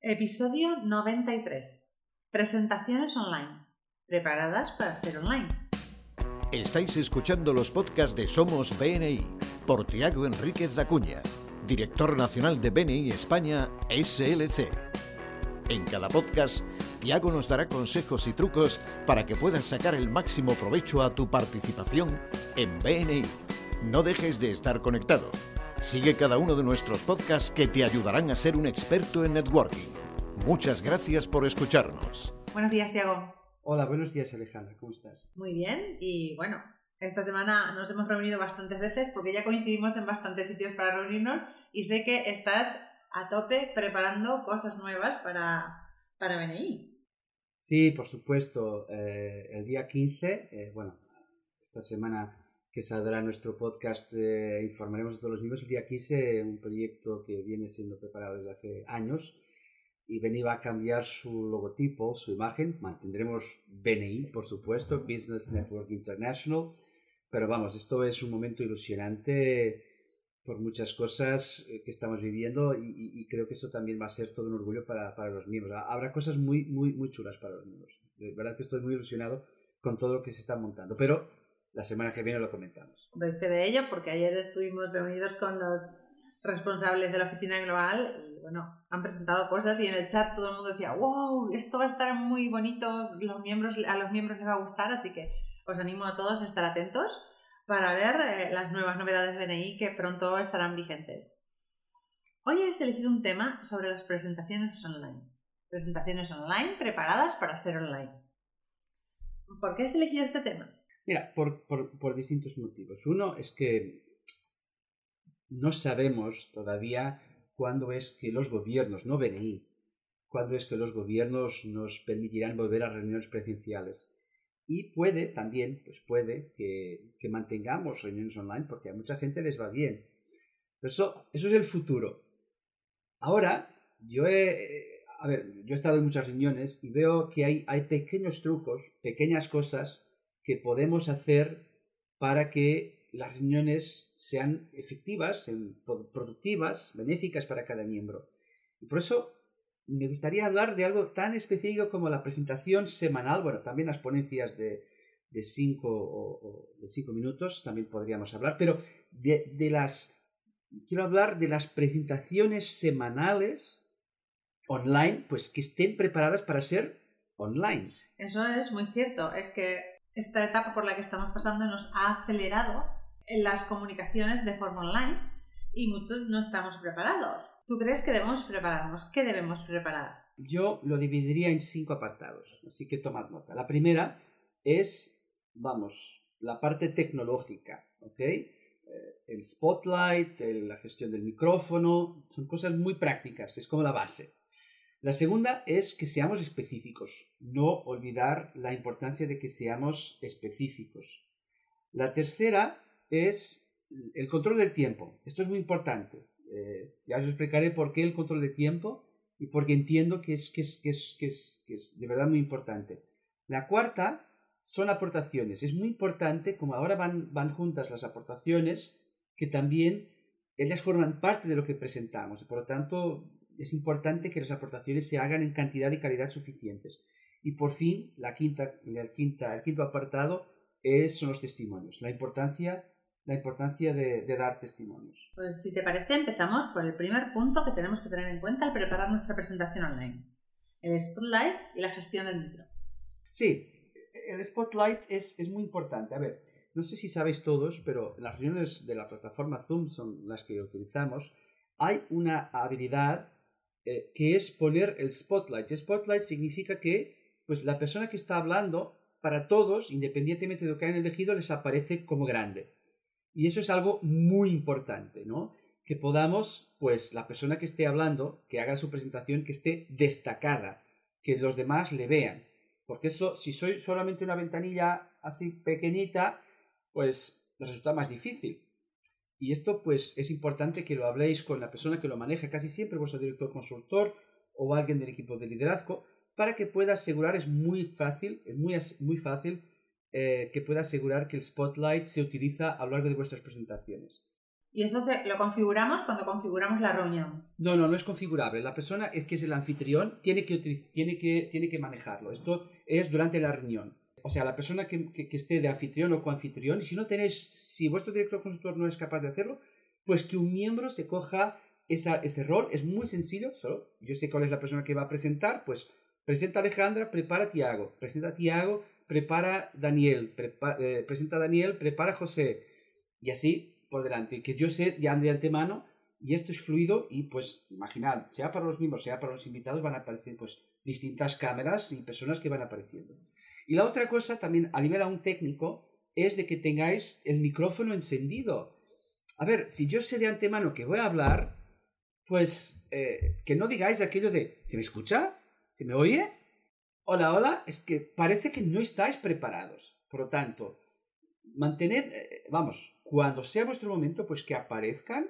Episodio 93. Presentaciones online. Preparadas para ser online. Estáis escuchando los podcasts de Somos BNI por Tiago Enríquez Dacuña, director nacional de BNI España SLC. En cada podcast, Tiago nos dará consejos y trucos para que puedas sacar el máximo provecho a tu participación en BNI. No dejes de estar conectado. Sigue cada uno de nuestros podcasts que te ayudarán a ser un experto en networking. Muchas gracias por escucharnos. Buenos días, Tiago. Hola, buenos días Alejandra, ¿cómo estás? Muy bien, y bueno, esta semana nos hemos reunido bastantes veces porque ya coincidimos en bastantes sitios para reunirnos y sé que estás a tope preparando cosas nuevas para, para BNI. Sí, por supuesto. eh, el día 15, eh, bueno, esta semana que saldrá nuestro podcast, eh, informaremos a todos los miembros. El día 15, un proyecto que viene siendo preparado desde hace años y BNI va a cambiar su logotipo, su imagen. Mantendremos BNI, por supuesto, Business Network International. Pero vamos, esto es un momento ilusionante por muchas cosas eh, que estamos viviendo y, y- creo que eso también va a ser todo un orgullo para, para los miembros. Ha- Habrá cosas muy, muy, muy chulas para los miembros. De verdad que estoy muy ilusionado con todo lo que se está montando. Pero la semana que viene lo comentamos. Doy fe de ello porque ayer estuvimos reunidos con los responsables de la oficina global y bueno, han presentado cosas y en el chat todo el mundo decía, wow, esto va a estar muy bonito, los miembros, a los miembros les va a gustar, así que os animo a todos a estar atentos para ver eh, las nuevas novedades de BNI que pronto estarán vigentes. Hoy he elegido un tema sobre las presentaciones online. Presentaciones online preparadas para ser online. ¿Por qué has elegido este tema? Mira, por, por, distintos motivos. Uno es que no sabemos todavía cuándo es que los gobiernos, no BNI, cuándo es que los gobiernos nos permitirán volver a reuniones presenciales. Y puede también, pues puede que, que mantengamos reuniones online porque a mucha gente les va bien. Pero eso, eso es el futuro. Ahora, yo he, a ver, yo he estado en muchas reuniones y veo que hay, hay pequeños trucos, pequeñas cosas que podemos hacer para que las reuniones sean efectivas, productivas, benéficas para cada miembro. Y por eso me gustaría hablar de algo tan específico como la presentación semanal, bueno, también las ponencias de, de, cinco, o- o de cinco minutos, también podríamos hablar, pero de, de las... Quiero hablar de las presentaciones semanales online, pues que estén preparadas para ser online. Eso es muy cierto. Es que esta etapa por la que estamos pasando nos ha acelerado las comunicaciones de forma online y muchos no estamos preparados. ¿Tú crees que debemos prepararnos? ¿Qué debemos preparar? Yo lo dividiría en cinco apartados, así que tomad nota. La primera es, vamos, la parte tecnológica, ¿ok? Eh, El spotlight, la gestión del micrófono, son cosas muy prácticas, es como la base. La segunda es que seamos específicos, no olvidar la importancia de que seamos específicos. La tercera es el control del tiempo. Esto es muy importante. Eh, ya os explicaré por qué el control de tiempo y porque entiendo que es, que es, que es, que es, que es de verdad muy importante. La cuarta son aportaciones. Es muy importante, como ahora van, van juntas las aportaciones, que también ellas forman parte de lo que presentamos. Por lo tanto, es importante que las aportaciones se hagan en cantidad y calidad suficientes. Y por fin, la quinta, la quinta, el quinto apartado es, son los testimonios. La importancia, la importancia de, de dar testimonios. Pues si te parece, empezamos por el primer punto que tenemos que tener en cuenta al preparar nuestra presentación online. El spotlight y la gestión del micro. Sí, el spotlight es, es muy importante. A ver, no sé si sabéis todos, pero en las reuniones de la plataforma Zoom son las que utilizamos. Hay una habilidad eh, que es poner el spotlight. Spotlight significa que pues, la persona que está hablando, para todos, independientemente de lo que hayan elegido, les aparece como grande. Y eso es algo muy importante, ¿no? Que podamos, pues, la persona que esté hablando, que haga su presentación, que esté destacada, que los demás le vean. Porque eso, si soy solamente una ventanilla así pequeñita, pues resulta más difícil. Y esto, pues, es importante que lo habléis con la persona que lo maneja casi siempre, vuestro director consultor o alguien del equipo de liderazgo, para que pueda asegurar, es muy fácil, es muy, muy fácil eh, que pueda asegurar que el spotlight se utiliza a lo largo de vuestras presentaciones. Y eso se, lo configuramos cuando configuramos la reunión. No, no, no es configurable. La persona es que es el anfitrión tiene que, tiene que, tiene que manejarlo. Esto es durante la reunión. O sea, la persona que, esté de anfitrión o coanfitrión, y si no tenéis, si vuestro director consultor no es capaz de hacerlo, pues que un miembro se coja ese rol. Es muy sencillo, solo yo sé cuál es la persona que va a presentar, pues presenta a Alejandra, prepara a Tiago, presenta a Tiago, prepara Daniel, eh, presenta a Daniel, prepara a José, y así por delante, que yo sé ya de antemano, y esto es fluido, y pues imaginad, sea para los miembros, sea para los invitados, van a aparecer pues distintas cámaras y personas que van apareciendo. Y la otra cosa también a nivel aún técnico es de que tengáis el micrófono encendido. A ver, si yo sé de antemano que voy a hablar, pues eh, que no digáis aquello de ¿se me escucha? ¿se me oye? Hola, hola, es que parece que no estáis preparados. Por lo tanto, mantened, eh, vamos, cuando sea vuestro momento, pues que aparezcan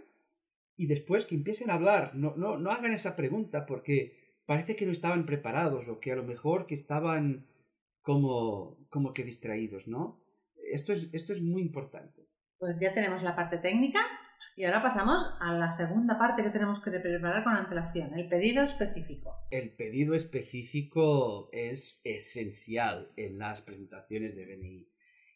y después que empiecen a hablar. No, no, no hagan esa pregunta porque parece que no estaban preparados o que a lo mejor que estaban como, como que distraídos, ¿no? Esto es, esto es muy importante. Pues ya tenemos la parte técnica y ahora pasamos a la segunda parte que tenemos que preparar con antelación, el pedido específico. El pedido específico es esencial en las presentaciones de BNI.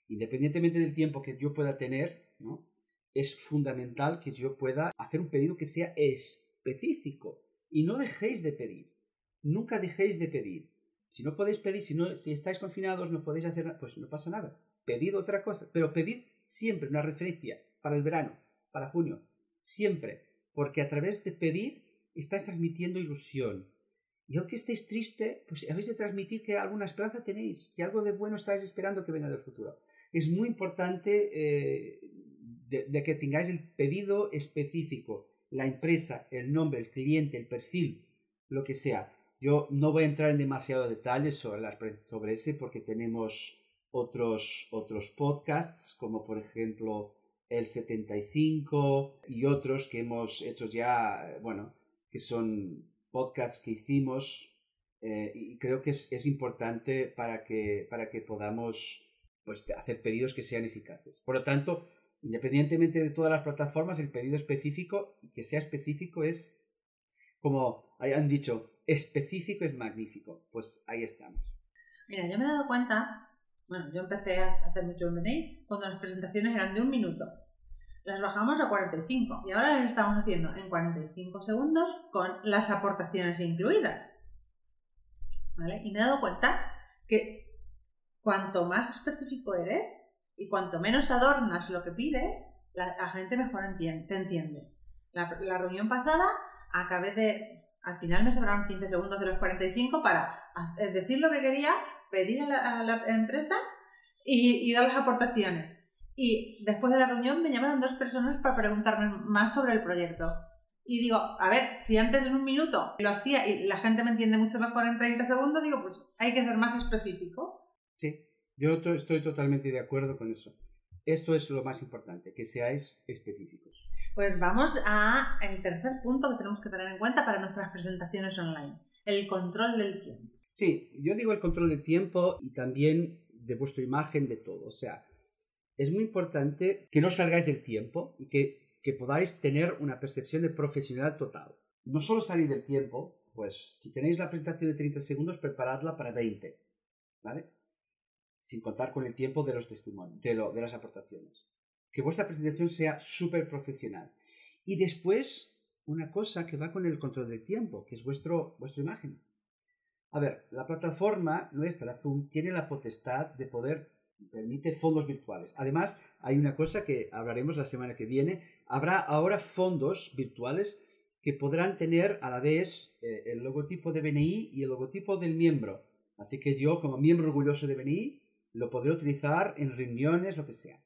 Independientemente del tiempo que yo pueda tener, ¿no? es fundamental que yo pueda hacer un pedido que sea específico. Y no dejéis de pedir. Nunca dejéis de pedir. Si no podéis pedir, si, no, si estáis confinados, no podéis hacer nada, pues no pasa nada. Pedid otra cosa, pero pedid siempre una referencia para el verano para junio. Siempre. Porque a través de pedir estáis transmitiendo ilusión. Y aunque estéis triste, pues habéis de transmitir que alguna esperanza tenéis, que algo de bueno estáis esperando que venga del futuro. Es muy importante eh, de, que tengáis el pedido específico, la empresa, el nombre, el cliente, el perfil, lo que sea. Yo no voy a entrar en demasiados detalles sobre, sobre ese porque tenemos otros, otros podcasts, como por ejemplo el 75 y otros que hemos hecho ya, bueno, que son podcasts que hicimos eh, y creo que es, importante para que, para que podamos pues, hacer pedidos que sean eficaces. Por lo tanto, independientemente de todas las plataformas, el pedido específico y que sea específico es, como hayan dicho, específico es magnífico. Pues ahí estamos. Mira, yo me he dado cuenta, bueno, yo empecé a hacer mucho M&A cuando las presentaciones eran de un minuto las bajamos a 45 y ahora las estamos haciendo en 45 segundos con las aportaciones incluidas. ¿Vale? Y me he dado cuenta que cuanto más específico eres y cuanto menos adornas lo que pides, la, gente mejor entiende, te entiende. La, reunión pasada acabé de... Al final me sobraron 15 segundos de los 45 para decir lo que quería, pedir a la, empresa y, y dar las aportaciones y después de la reunión me llamaron dos personas para preguntarme más sobre el proyecto. Y digo, a ver, si antes en un minuto lo hacía y la gente me entiende mucho mejor en 30 segundos, digo, pues hay que ser más específico. Sí, yo estoy totalmente de acuerdo con eso. Esto es lo más importante, que seáis específicos. Pues vamos a el tercer punto que tenemos que tener en cuenta para nuestras presentaciones online, el control del tiempo. Sí, yo digo el control del tiempo y también de vuestra imagen, de todo. O sea, es muy importante que no salgáis del tiempo y que, podáis tener una percepción de profesional total. No solo salir del tiempo, pues si tenéis la presentación de 30 segundos, preparadla para 20, ¿vale? Sin contar con el tiempo de los testimonios, de, de las aportaciones. Que vuestra presentación sea súper profesional. Y después, una cosa que va con el control del tiempo, que es vuestro, vuestra imagen. A ver, la plataforma nuestra, Zoom, tiene la potestad de poder permite fondos virtuales. Además, hay una cosa que hablaremos la semana que viene. Habrá ahora fondos virtuales que podrán tener a la vez eh, el logotipo de BNI y el logotipo del miembro. Así que yo, como miembro orgulloso de BNI, lo podré utilizar en reuniones, lo que sea.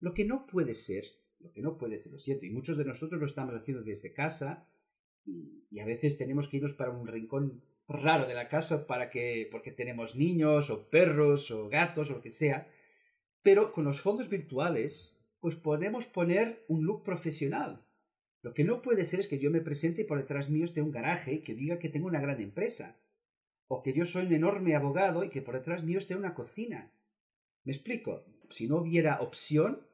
Lo que no puede ser, lo que no puede ser, lo siento, y muchos de nosotros lo estamos haciendo desde casa, y, a veces tenemos que irnos para un rincón raro de la casa para que, porque tenemos niños o perros o gatos o lo que sea, pero con los fondos virtuales, pues podemos poner un look profesional. Lo que no puede ser es que yo me presente y por detrás mío esté un garaje que diga que tengo una gran empresa. O que yo soy un enorme abogado y que por detrás mío esté una cocina. ¿Me explico? Si no hubiera opción,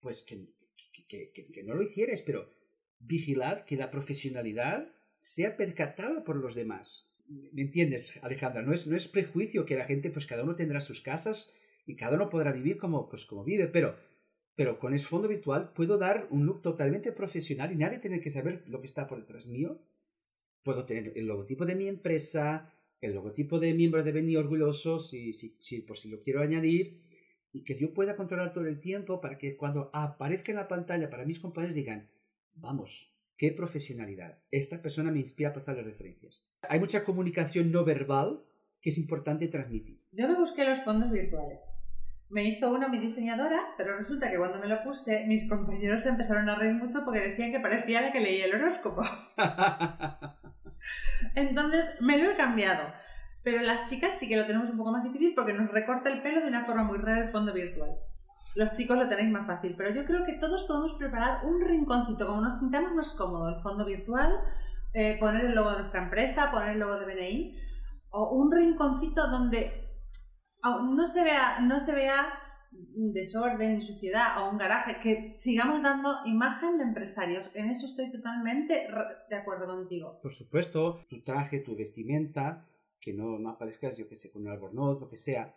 pues que, que, que, que no lo hicierais, pero vigilad que la profesionalidad sea percatada por los demás. ¿Me entiendes, Alejandra? No es, no es prejuicio que la gente, pues cada uno tendrá sus casas y cada uno podrá vivir como, pues, como vive, pero, pero con ese fondo virtual puedo dar un look totalmente profesional y nadie tiene que saber lo que está por detrás mío. Puedo tener el logotipo de mi empresa, el logotipo de miembro de Beni Orgulloso, si, si, si, por si lo quiero añadir, y que yo pueda controlar todo el tiempo para que cuando aparezca en la pantalla para mis compañeros digan, vamos, qué profesionalidad. Esta persona me inspira a pasar las referencias. Hay mucha comunicación no verbal que es importante transmitir. Yo me busqué los fondos virtuales. Me hizo uno mi diseñadora, pero resulta que cuando me lo puse, mis compañeros se empezaron a reír mucho porque decían que parecía la que leía el horóscopo. Entonces me lo he cambiado. Pero las chicas sí que lo tenemos un poco más difícil porque nos recorta el pelo de una forma muy rara el fondo virtual. Los chicos lo tenéis más fácil, pero yo creo que todos podemos preparar un rinconcito, como nos sintamos más cómodos, el fondo virtual, eh, poner el logo de nuestra empresa, poner el logo de BNI, o un rinconcito donde no se vea, no se vea desorden, suciedad o un garaje, que sigamos dando imagen de empresarios. En eso estoy totalmente de acuerdo contigo. Por supuesto, tu traje, tu vestimenta, que no, no aparezcas, yo que sé, con un albornoz o que sea.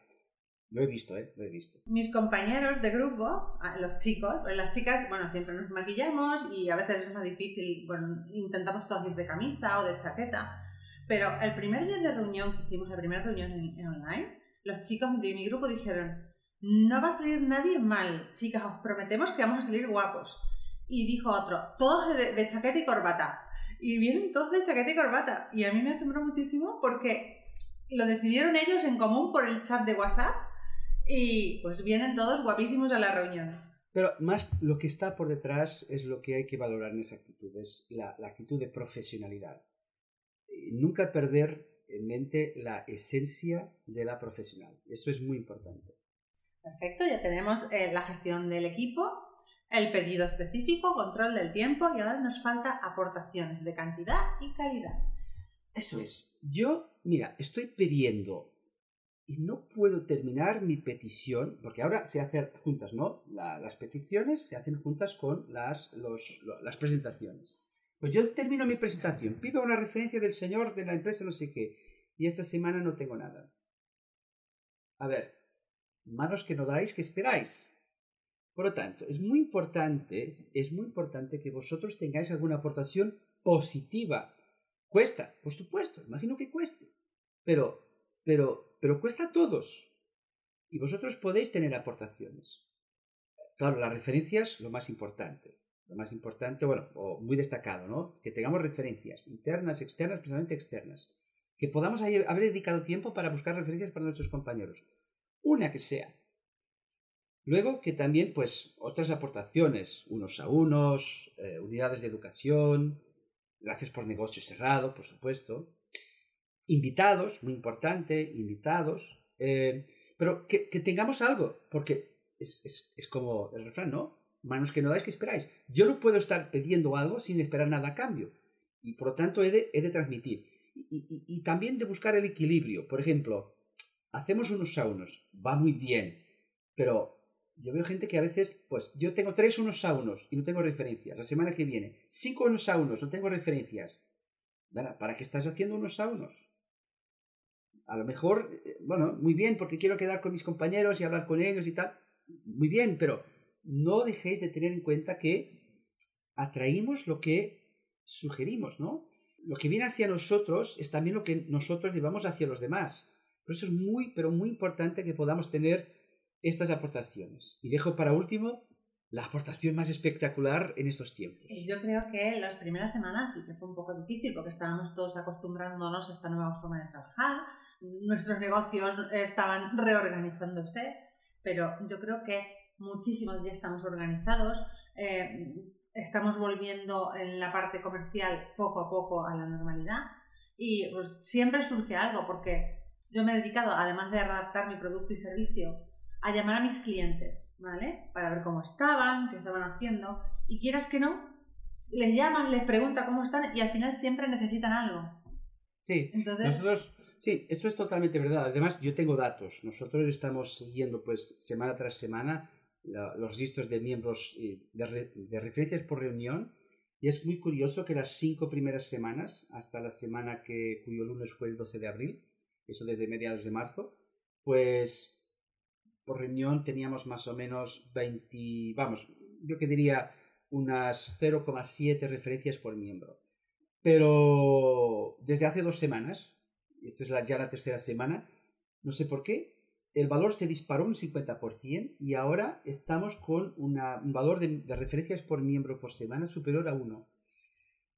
Lo he visto, ¿eh? Lo he visto. Mis compañeros de grupo, los chicos, pues las chicas, bueno, siempre nos maquillamos y a veces es más difícil, bueno, intentamos todos ir de camisa o de chaqueta, pero el primer día de reunión que hicimos, la primera reunión en online, los chicos de mi grupo dijeron, no va a salir nadie mal, chicas, os prometemos que vamos a salir guapos. Y dijo otro, todos de, chaqueta y corbata. Y vienen todos de chaqueta y corbata. Y a mí me asombró muchísimo porque lo decidieron ellos en común por el chat de WhatsApp y pues vienen todos guapísimos a la reunión. Pero más lo que está por detrás es lo que hay que valorar en esa actitud, es la, la actitud de profesionalidad. Nunca perder en mente la esencia de la profesional. Eso es muy importante. Perfecto, ya tenemos eh, la gestión del equipo, el pedido específico, control del tiempo y ahora nos falta aportaciones de cantidad y calidad. Eso es. Yo, mira, estoy pidiendo y no puedo terminar mi petición, porque ahora se hacen juntas, ¿no? las peticiones se hacen juntas con las, las presentaciones. Pues yo termino mi presentación, pido una referencia del señor de la empresa, no sé qué, y esta semana no tengo nada. A ver, manos que no dais, que esperáis? Por lo tanto, es muy importante, es muy importante que vosotros tengáis alguna aportación positiva. Cuesta, por supuesto, imagino que cueste, pero, pero, pero cuesta a todos. Y vosotros podéis tener aportaciones. Claro, las referencias, lo más importante lo más importante, bueno, o muy destacado, ¿no? Que tengamos referencias internas, externas, principalmente externas. Que podamos haber dedicado tiempo para buscar referencias para nuestros compañeros. Una que sea. Luego que también, pues, otras aportaciones, unos a unos, eh, unidades de educación, gracias por negocio cerrado, por supuesto. Invitados, muy importante, invitados. Eh, pero que, tengamos algo, porque es, es, es como el refrán, ¿no? manos que no dais, que esperáis. Yo no puedo estar pidiendo algo sin esperar nada a cambio. Y por lo tanto he de, he de transmitir. Y, y, también de buscar el equilibrio. Por ejemplo, hacemos unos saunos, va muy bien, pero yo veo gente que a veces, pues yo tengo tres unos saunos y no tengo referencias. La semana que viene, cinco unos saunos, no tengo referencias. ¿Para qué estás haciendo unos? A lo mejor, eh, bueno, muy bien, porque quiero quedar con mis compañeros y hablar con ellos y tal. Muy bien, pero no dejéis de tener en cuenta que atraímos lo que sugerimos, ¿no? Lo que viene hacia nosotros es también lo que nosotros llevamos hacia los demás. Por eso es muy, pero muy importante que podamos tener estas aportaciones. Y dejo para último la aportación más espectacular en estos tiempos. Yo creo que las primeras semanas sí que fue un poco difícil porque estábamos todos acostumbrándonos a esta nueva forma de trabajar, nuestros negocios estaban reorganizándose, pero yo creo que muchísimos ya estamos organizados, eh, estamos volviendo en la parte comercial poco a poco a la normalidad y pues, siempre surge algo porque yo me he dedicado, además de adaptar mi producto y servicio, a llamar a mis clientes, ¿vale? Para ver cómo estaban, qué estaban haciendo y quieras que no, les llaman, les preguntas cómo están y al final siempre necesitan algo. Sí, Entonces, nosotros, sí, esto es totalmente verdad. Además, yo tengo datos. Nosotros estamos siguiendo pues semana tras semana los registros de miembros de, de, referencias por reunión. Y es muy curioso que las cinco primeras semanas, hasta la semana que, cuyo lunes fue el 12 de abril, eso desde mediados de marzo, pues por reunión teníamos más o menos 20, vamos, yo que diría unas 0,7 referencias por miembro. Pero desde hace dos semanas, y esta es ya la tercera semana, no sé por qué, el valor se disparó un 50% y ahora estamos con un valor de, referencias por miembro por semana superior a 1.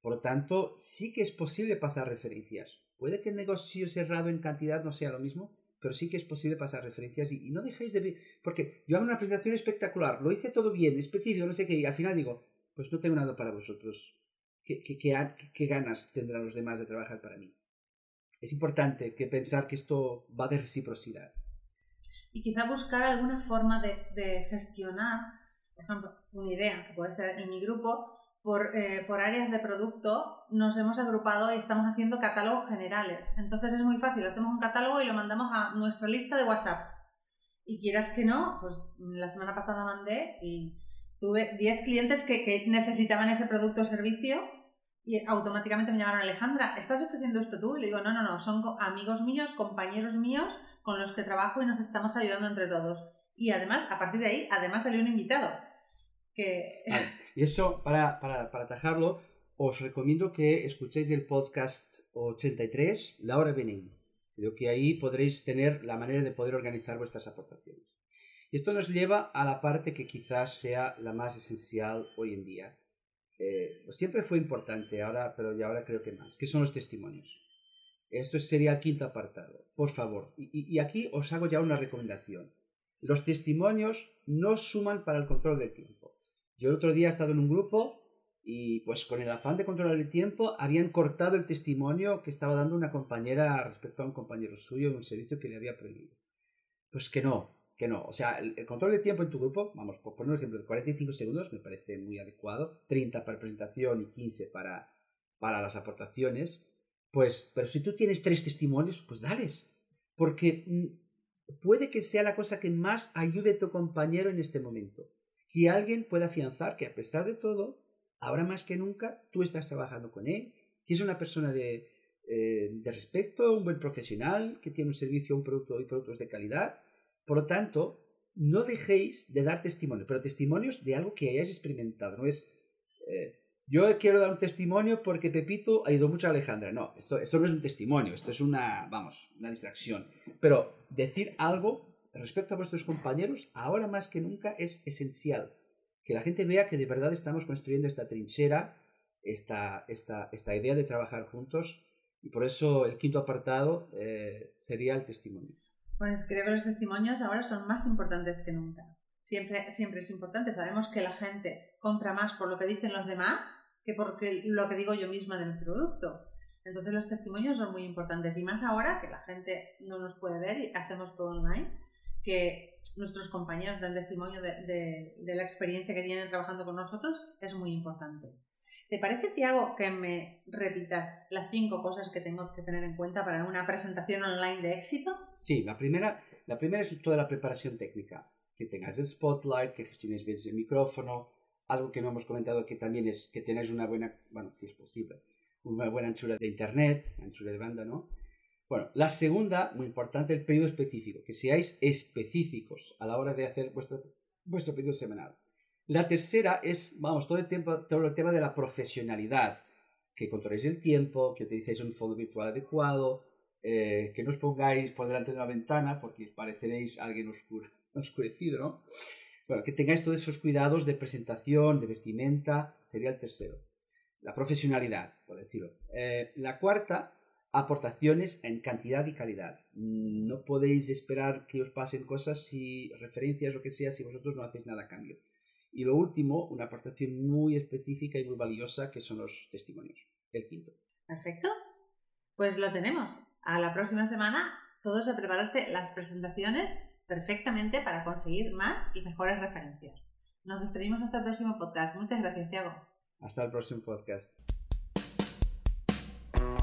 Por lo tanto, sí que es posible pasar referencias. Puede que el negocio cerrado en cantidad no sea lo mismo, pero sí que es posible pasar referencias y, no dejéis de ver, porque yo hago una presentación espectacular, lo hice todo bien, específico, no sé qué, y al final digo, pues no tengo nada para vosotros. ¿Qué, qué, qué ganas tendrán los demás de trabajar para mí? Es importante que pensar que esto va de reciprocidad y quizá buscar alguna forma de, gestionar, por ejemplo, una idea que puede ser en mi grupo, por, eh, por, áreas de producto nos hemos agrupado y estamos haciendo catálogos generales. Entonces es muy fácil, hacemos un catálogo y lo mandamos a nuestra lista de WhatsApps. Y quieras que no, pues la semana pasada mandé y tuve 10 clientes que, que necesitaban ese producto o servicio y automáticamente me llamaron Alejandra, ¿estás ofreciendo esto tú? Y le digo, no, no, no, son amigos míos, compañeros míos con los que trabajo y nos estamos ayudando entre todos. Y además, a partir de ahí, además salió un invitado. Que... Y eso, para, para, para atajarlo, os recomiendo que escuchéis el podcast 83, La Hora BNI. Creo que ahí podréis tener la manera de poder organizar vuestras aportaciones. Y esto nos lleva a la parte que quizás sea la más esencial hoy en día. Eh, siempre fue importante, ahora, pero ya ahora creo que más, que son los testimonios. Esto sería el quinto apartado. Por favor, y, aquí os hago ya una recomendación. Los testimonios no suman para el control del tiempo. Yo el otro día he estado en un grupo y pues con el afán de controlar el tiempo habían cortado el testimonio que estaba dando una compañera respecto a un compañero suyo en un servicio que le había prohibido. Pues que no, que no. O sea, el, control del tiempo en tu grupo, vamos, por poner un ejemplo, de 45 segundos me parece muy adecuado, 30 para presentación y 15 para, para las aportaciones. Pues, pero si tú tienes tres testimonios, pues dales. Porque mm, puede que sea la cosa que más ayude a tu compañero en este momento. Que alguien pueda afianzar que a pesar de todo, ahora más que nunca, tú estás trabajando con él, que es una persona de, eh, de respeto, un buen profesional, que tiene un servicio, un producto y productos de calidad. Por lo tanto, no dejéis de dar testimonios, pero testimonios de algo que hayáis experimentado. No es, eh, yo quiero dar un testimonio porque Pepito ha ido mucho a Alejandra. No, esto, esto no es un testimonio, esto es una, vamos, una distracción. Pero decir algo respecto a vuestros compañeros, ahora más que nunca es esencial. Que la gente vea que de verdad estamos construyendo esta trinchera, esta, esta, esta idea de trabajar juntos. Y por eso el quinto apartado eh, sería el testimonio. Pues creo que los testimonios ahora son más importantes que nunca. Siempre, siempre es importante. Sabemos que la gente compra más por lo que dicen los demás que por lo que digo yo misma de mi producto. Entonces los testimonios son muy importantes y más ahora que la gente no nos puede ver y hacemos todo online, que nuestros compañeros den testimonio de, la experiencia que tienen trabajando con nosotros es muy importante. ¿Te parece, Tiago, que me repitas las cinco cosas que tengo que tener en cuenta para una presentación online de éxito? Sí, la primera, la primera es toda la preparación técnica que tengas el spotlight, que gestiones bien el micrófono, algo que no hemos comentado que también es que tenéis una buena, bueno, si es posible, una buena anchura de internet, anchura de banda, ¿no? Bueno, la segunda, muy importante, el pedido específico, que seáis específicos a la hora de hacer vuestro, vuestro pedido semanal. La tercera es, vamos, todo el, tiempo, todo el tema de la profesionalidad, que controléis el tiempo, que utilicéis un fondo virtual adecuado, eh, que no os pongáis por delante de una ventana porque pareceréis alguien oscuro oscurecido, ¿no? Bueno, que tengáis todos esos cuidados de presentación, de vestimenta, sería el tercero. La profesionalidad, por decirlo. Eh, la cuarta, aportaciones en cantidad y calidad. No podéis esperar que os pasen cosas si referencias, lo que sea, si vosotros no hacéis nada a cambio. Y lo último, una aportación muy específica y muy valiosa, que son los testimonios. El quinto. Perfecto. Pues lo tenemos. A la próxima semana, todos a prepararse las presentaciones perfectamente para conseguir más y mejores referencias. Nos despedimos hasta el próximo podcast. Muchas gracias, Tiago. Hasta el próximo podcast.